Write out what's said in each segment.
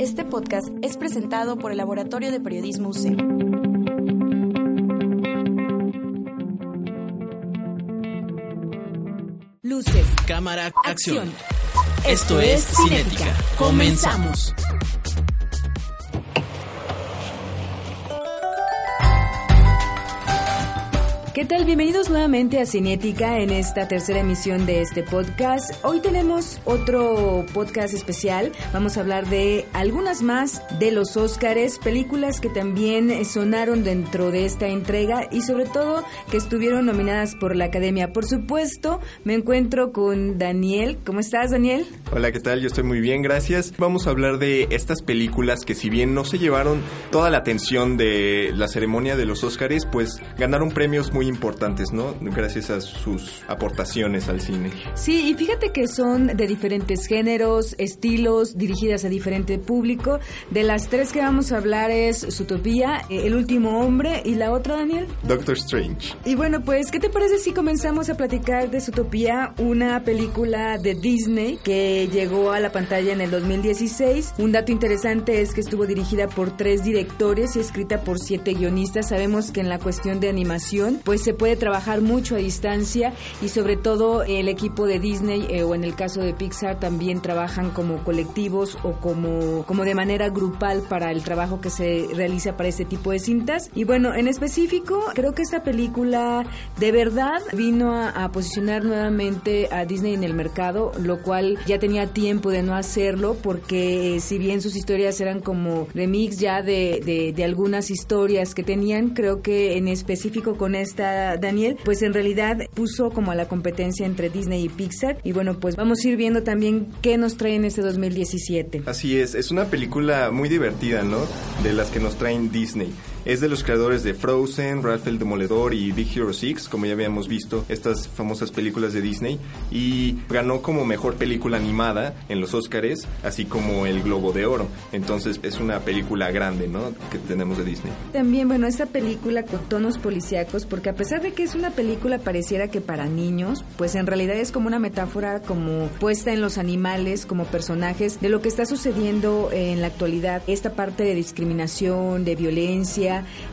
Este podcast es presentado por el Laboratorio de Periodismo UC. Luces. Cámara, acción. Esto, es Cinética. Comenzamos. ¿Qué tal? Bienvenidos nuevamente a Cinética en esta tercera emisión de este podcast. Hoy tenemos otro podcast especial. Vamos a hablar de algunas más de los Óscares, películas que también sonaron dentro de esta entrega y sobre todo que estuvieron nominadas por la Academia. Por supuesto, me encuentro con Daniel. ¿Cómo estás, Daniel? Hola, ¿qué tal? Yo estoy muy bien, gracias. Vamos a hablar de estas películas que si bien no se llevaron toda la atención de la ceremonia de los Óscares, pues ganaron premios muy importantes, ¿no? Gracias a sus aportaciones al cine. Sí, y fíjate que son de diferentes géneros, estilos, dirigidas a diferente público. De las tres que vamos a hablar es Zootopia, eh, El último hombre y la otra, Daniel. Doctor Strange. Y bueno, pues, ¿qué te parece si comenzamos a platicar de Zootopia, una película de Disney que llegó a la pantalla en el 2016? Un dato interesante es que estuvo dirigida por tres directores y escrita por siete guionistas. Sabemos que en la cuestión de animación, pues se puede trabajar mucho a distancia y sobre todo el equipo de Disney eh, o en el caso de Pixar también trabajan como colectivos o como, como de manera grupal para el trabajo que se realiza para este tipo de cintas. Y bueno, en específico, creo que esta película de verdad vino a, posicionar nuevamente a Disney en el mercado, lo cual ya tenía tiempo de no hacerlo porque eh, si bien sus historias eran como remix ya de, de, de algunas historias que tenían, creo que en específico con esta Daniel, pues en realidad puso como a la competencia entre Disney y Pixar. Y bueno, pues vamos a ir viendo también qué nos trae en este 2017. Así es, es una película muy divertida, ¿no? De las que nos traen Disney. Es de los creadores de Frozen, Ralph el Demoledor y Big Hero 6, como ya habíamos visto, estas famosas películas de Disney. Y ganó como mejor película animada en los Oscars, así como el Globo de Oro. Entonces es una película grande, ¿no? Que tenemos de Disney. También, bueno, esta película con tonos policíacos, porque a pesar de que es una película pareciera que para niños, pues en realidad es como una metáfora como puesta en los animales, como personajes, de lo que está sucediendo en la actualidad. Esta parte de discriminación, de violencia,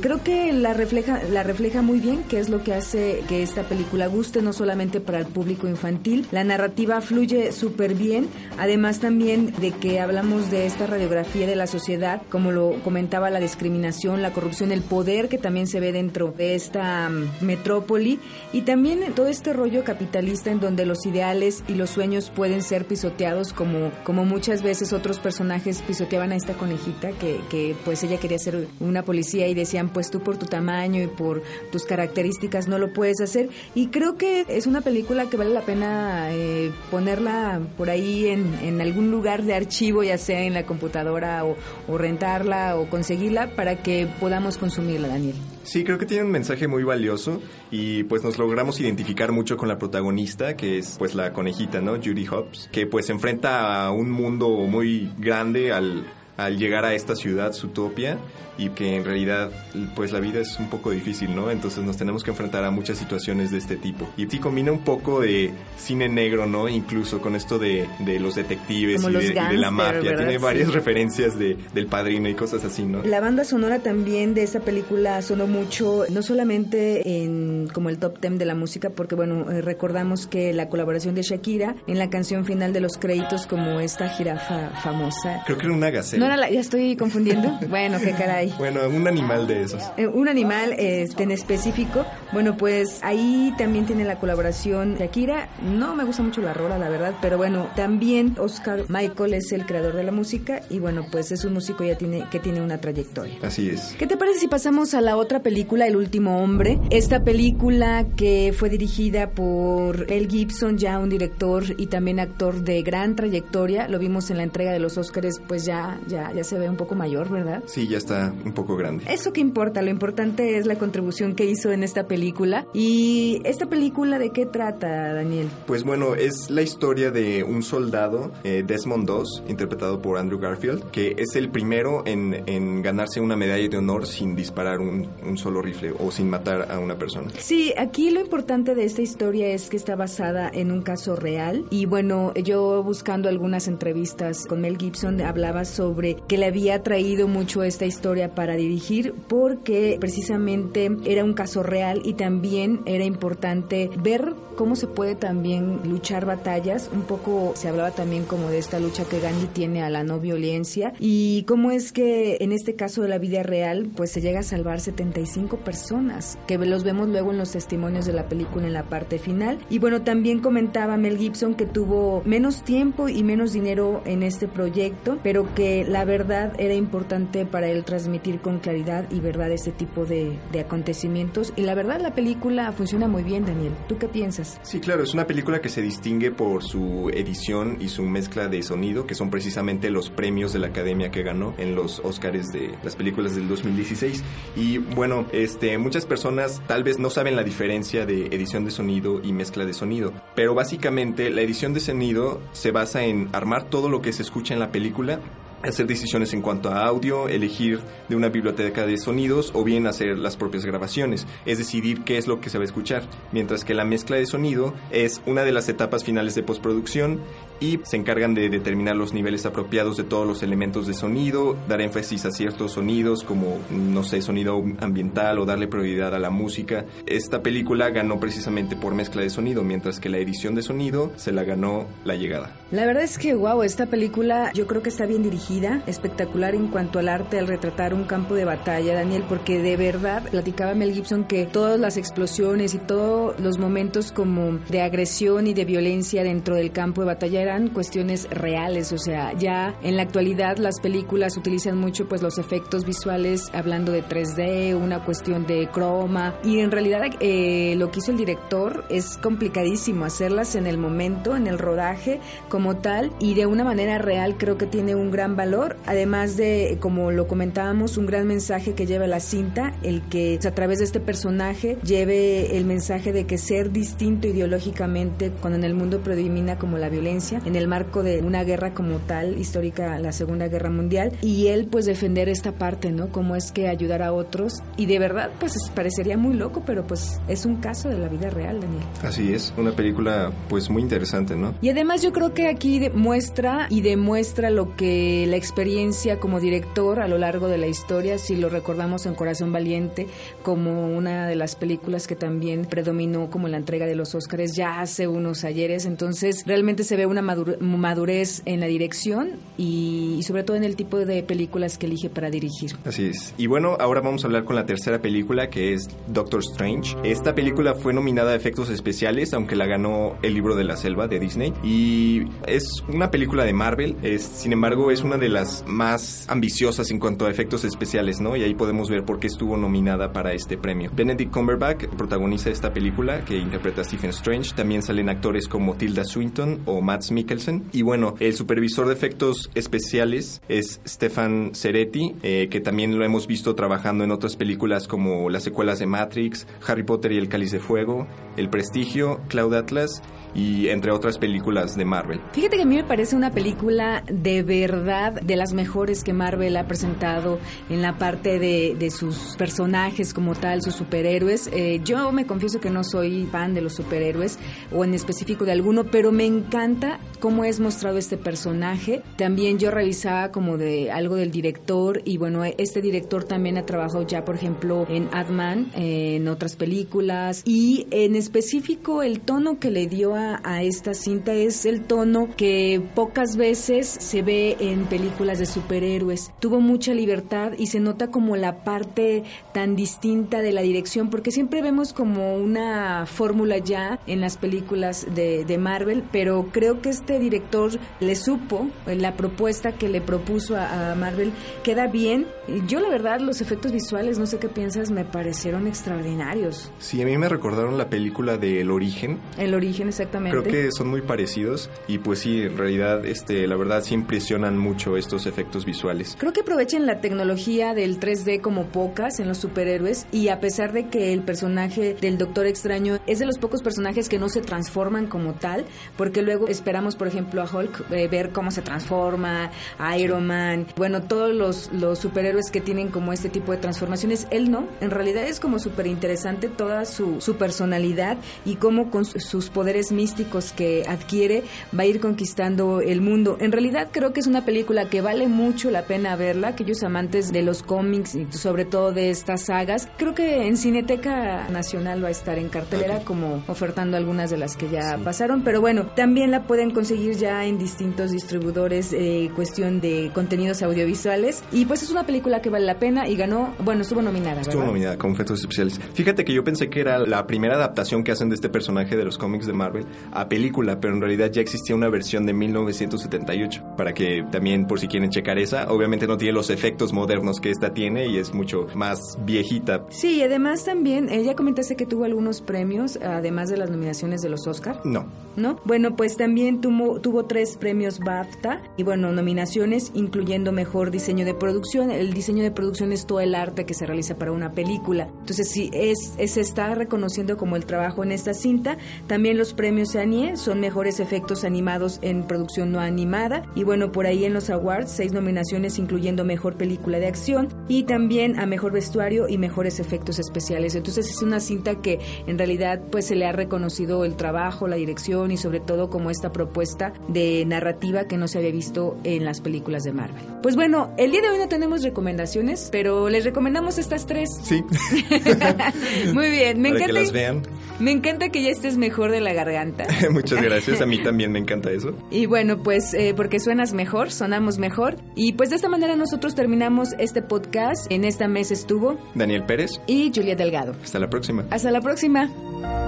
creo que la refleja, la refleja muy bien, que es lo que hace que esta película guste no solamente para el público infantil. La narrativa fluye súper bien, además también de que hablamos de esta radiografía de la sociedad, como lo comentaba la discriminación, la corrupción, el poder que también se ve dentro de esta um, metrópoli. Y también todo este rollo capitalista en donde los ideales y los sueños pueden ser pisoteados como, como muchas veces otros personajes pisoteaban a esta conejita que, que pues ella quería ser una policía y decían, pues tú por tu tamaño y por tus características no lo puedes hacer. Y creo que es una película que vale la pena eh, ponerla por ahí en, en, algún lugar de archivo, ya sea en la computadora o, o rentarla o conseguirla para que podamos consumirla, Daniel. Sí, creo que tiene un mensaje muy valioso y pues nos logramos identificar mucho con la protagonista, que es pues la conejita, ¿no? Judy Hobbs, que pues se enfrenta a un mundo muy grande al, al llegar a esta ciudad, Zootopia, y que en realidad pues la vida es un poco difícil, ¿no? Entonces nos tenemos que enfrentar a muchas situaciones de este tipo. Y sí combina un poco de cine negro, ¿no? Incluso con esto de, de los detectives y, los de, gangster, y de, la mafia. ¿verdad? Tiene varias sí. referencias de, del padrino y cosas así, ¿no? La banda sonora también de esta película sonó mucho, no solamente en como el top 10 de la música, porque bueno, eh, recordamos que la colaboración de Shakira en la canción final de los créditos como esta jirafa famosa. Creo que era una gacela. ¿No era la, ya estoy confundiendo? bueno, qué caray. Bueno, un animal de esos. Eh, un animal este, en específico. Bueno, pues ahí también tiene la colaboración Shakira. No me gusta mucho la rola, la verdad, pero bueno, también Oscar Michael es el creador de la música y bueno, pues es un músico ya tiene que tiene una trayectoria. Así es. ¿Qué te parece si pasamos a la otra película, El último hombre? Esta película que fue dirigida por El Gibson, ya un director y también actor de gran trayectoria. Lo vimos en la entrega de los Oscars, pues ya ya ya se ve un poco mayor, ¿verdad? Sí, ya está un poco grande. Eso que importa, lo importante es la contribución que hizo en esta película. ¿Y esta película de qué trata, Daniel? Pues bueno, es la historia de un soldado, eh, Desmond II, interpretado por Andrew Garfield, que es el primero en, en ganarse una medalla de honor sin disparar un, un solo rifle o sin matar a una persona. Sí, aquí lo importante de esta historia es que está basada en un caso real y bueno, yo buscando algunas entrevistas con Mel Gibson hablaba sobre que le había traído mucho esta historia para dirigir porque precisamente era un caso real y también era importante ver cómo se puede también luchar batallas. Un poco se hablaba también como de esta lucha que Gandhi tiene a la no violencia y cómo es que en este caso de la vida real pues se llega a salvar 75 personas que los vemos luego en los testimonios de la película en la parte final. Y bueno, también comentaba Mel Gibson que tuvo menos tiempo y menos dinero en este proyecto, pero que la verdad era importante para él transmitir con claridad y verdad este tipo de, de acontecimientos. Y la verdad la película funciona muy bien, Daniel. ¿Tú qué piensas? Sí, claro, es una película que se distingue por su edición y su mezcla de sonido, que son precisamente los premios de la academia que ganó en los Oscars de las películas del 2016. Y bueno, este, muchas personas tal vez no saben la diferencia de edición de sonido y mezcla de sonido, pero básicamente la edición de sonido se basa en armar todo lo que se escucha en la película hacer decisiones en cuanto a audio, elegir de una biblioteca de sonidos o bien hacer las propias grabaciones, es decidir qué es lo que se va a escuchar, mientras que la mezcla de sonido es una de las etapas finales de postproducción y se encargan de determinar los niveles apropiados de todos los elementos de sonido, dar énfasis a ciertos sonidos como, no sé, sonido ambiental o darle prioridad a la música. Esta película ganó precisamente por mezcla de sonido, mientras que la edición de sonido se la ganó La Llegada. La verdad es que, wow, esta película yo creo que está bien dirigida, espectacular en cuanto al arte, al retratar un campo de batalla, Daniel, porque de verdad platicaba Mel Gibson que todas las explosiones y todos los momentos como de agresión y de violencia dentro del campo de batalla eran cuestiones reales, o sea, ya en la actualidad las películas utilizan mucho pues los efectos visuales hablando de 3D, una cuestión de croma y en realidad eh, lo que hizo el director es complicadísimo hacerlas en el momento, en el rodaje como tal y de una manera real creo que tiene un gran valor, además de como lo comentábamos, un gran mensaje que lleva la cinta, el que a través de este personaje lleve el mensaje de que ser distinto ideológicamente cuando en el mundo predomina como la violencia en el marco de una guerra como tal, histórica, la Segunda Guerra Mundial, y él pues defender esta parte, ¿no? Cómo es que ayudar a otros, y de verdad pues parecería muy loco, pero pues es un caso de la vida real, Daniel. Así es, una película pues muy interesante, ¿no? Y además yo creo que aquí muestra y demuestra lo que la experiencia como director a lo largo de la historia, si lo recordamos en Corazón Valiente, como una de las películas que también predominó como la entrega de los Óscares ya hace unos ayeres, entonces realmente se ve una madurez en la dirección y, sobre todo en el tipo de películas que elige para dirigir. Así es. Y bueno, ahora vamos a hablar con la tercera película que es Doctor Strange. Esta película fue nominada a efectos especiales, aunque la ganó El libro de la selva de Disney. Y es una película de Marvel, es, sin embargo es una de las más ambiciosas en cuanto a efectos especiales, ¿no? Y ahí podemos ver por qué estuvo nominada para este premio. Benedict Cumberbatch protagoniza esta película que interpreta a Stephen Strange. También salen actores como Tilda Swinton o Matt Mikkelsen. Y bueno, el supervisor de efectos especiales es Stefan Ceretti, eh, que también lo hemos visto trabajando en otras películas como las secuelas de Matrix, Harry Potter y el Cáliz de Fuego, El Prestigio, Cloud Atlas y entre otras películas de Marvel. Fíjate que a mí me parece una película de verdad de las mejores que Marvel ha presentado en la parte de, de sus personajes como tal, sus superhéroes. Eh, yo me confieso que no soy fan de los superhéroes o en específico de alguno, pero me encanta cómo es mostrado este personaje. También yo revisaba como de algo del director y bueno, este director también ha trabajado ya, por ejemplo, en Adman, en otras películas y en específico el tono que le dio a, a esta cinta es el tono que pocas veces se ve en películas de superhéroes. Tuvo mucha libertad y se nota como la parte tan distinta de la dirección porque siempre vemos como una fórmula ya en las películas de, de Marvel, pero creo que este este director le supo eh, la propuesta que le propuso a, a Marvel queda bien. Yo la verdad los efectos visuales, no sé qué piensas, me parecieron extraordinarios. Sí, a mí me recordaron la película de El Origen. El Origen, exactamente. Creo que son muy parecidos y pues sí, en realidad, este, la verdad sí impresionan mucho estos efectos visuales. Creo que aprovechan la tecnología del 3D como pocas en los superhéroes y a pesar de que el personaje del Doctor Extraño es de los pocos personajes que no se transforman como tal, porque luego esperamos, por ejemplo, a Hulk eh, ver cómo se transforma, a Iron Man, bueno, todos los, los superhéroes que tienen como este tipo de transformaciones, él no, en realidad es como súper interesante toda su, su personalidad y cómo con sus poderes místicos que adquiere va a ir conquistando el mundo. En realidad creo que es una película que vale mucho la pena verla, aquellos amantes de los cómics y sobre todo de estas sagas. Creo que en Cineteca Nacional va a estar en cartelera como ofertando algunas de las que ya pasaron, pero bueno, también la pueden conseguir ya en distintos distribuidores eh, cuestión de contenidos audiovisuales y pues es una película que vale la pena y ganó, bueno, estuvo nominada. Estuvo nominada con efectos especiales. Fíjate que yo pensé que era la primera adaptación que hacen de este personaje de los cómics de Marvel a película, pero en realidad ya existía una versión de 1978 para que también por si quieren checar esa, obviamente no tiene los efectos modernos que esta tiene y es mucho más viejita. Sí, y además también, ella comentaste que tuvo algunos premios, además de las nominaciones de los Oscar. No. ¿No? Bueno, pues también tuvo, tres premios BAFTA y bueno, nominaciones incluyendo mejor diseño de producción. El diseño de producción es todo el arte que se realiza para una película. Entonces, sí, es, se está reconociendo como el trabajo en esta cinta. También los premios Anie son mejores efectos animados en producción no animada. Y bueno, por ahí en los awards, seis nominaciones incluyendo mejor película de acción y también a mejor vestuario y mejores efectos especiales. Entonces es una cinta que en realidad pues se le ha reconocido el trabajo, la dirección y sobre todo como esta propuesta de narrativa que no se había visto en las películas de Marvel. Pues bueno, el día de hoy no tenemos recomendaciones, pero les recomendamos estas tres. Sí. Muy bien, me Para encanta. que las vean. Me encanta que ya estés mejor de la garganta. Muchas gracias, a mí también me encanta eso. Y bueno, pues eh, porque suenas mejor, sonamos mejor. Y pues de esta manera nosotros terminamos este podcast. En esta mesa estuvo Daniel Pérez, y Julia Delgado. hasta la próxima. Hasta la próxima.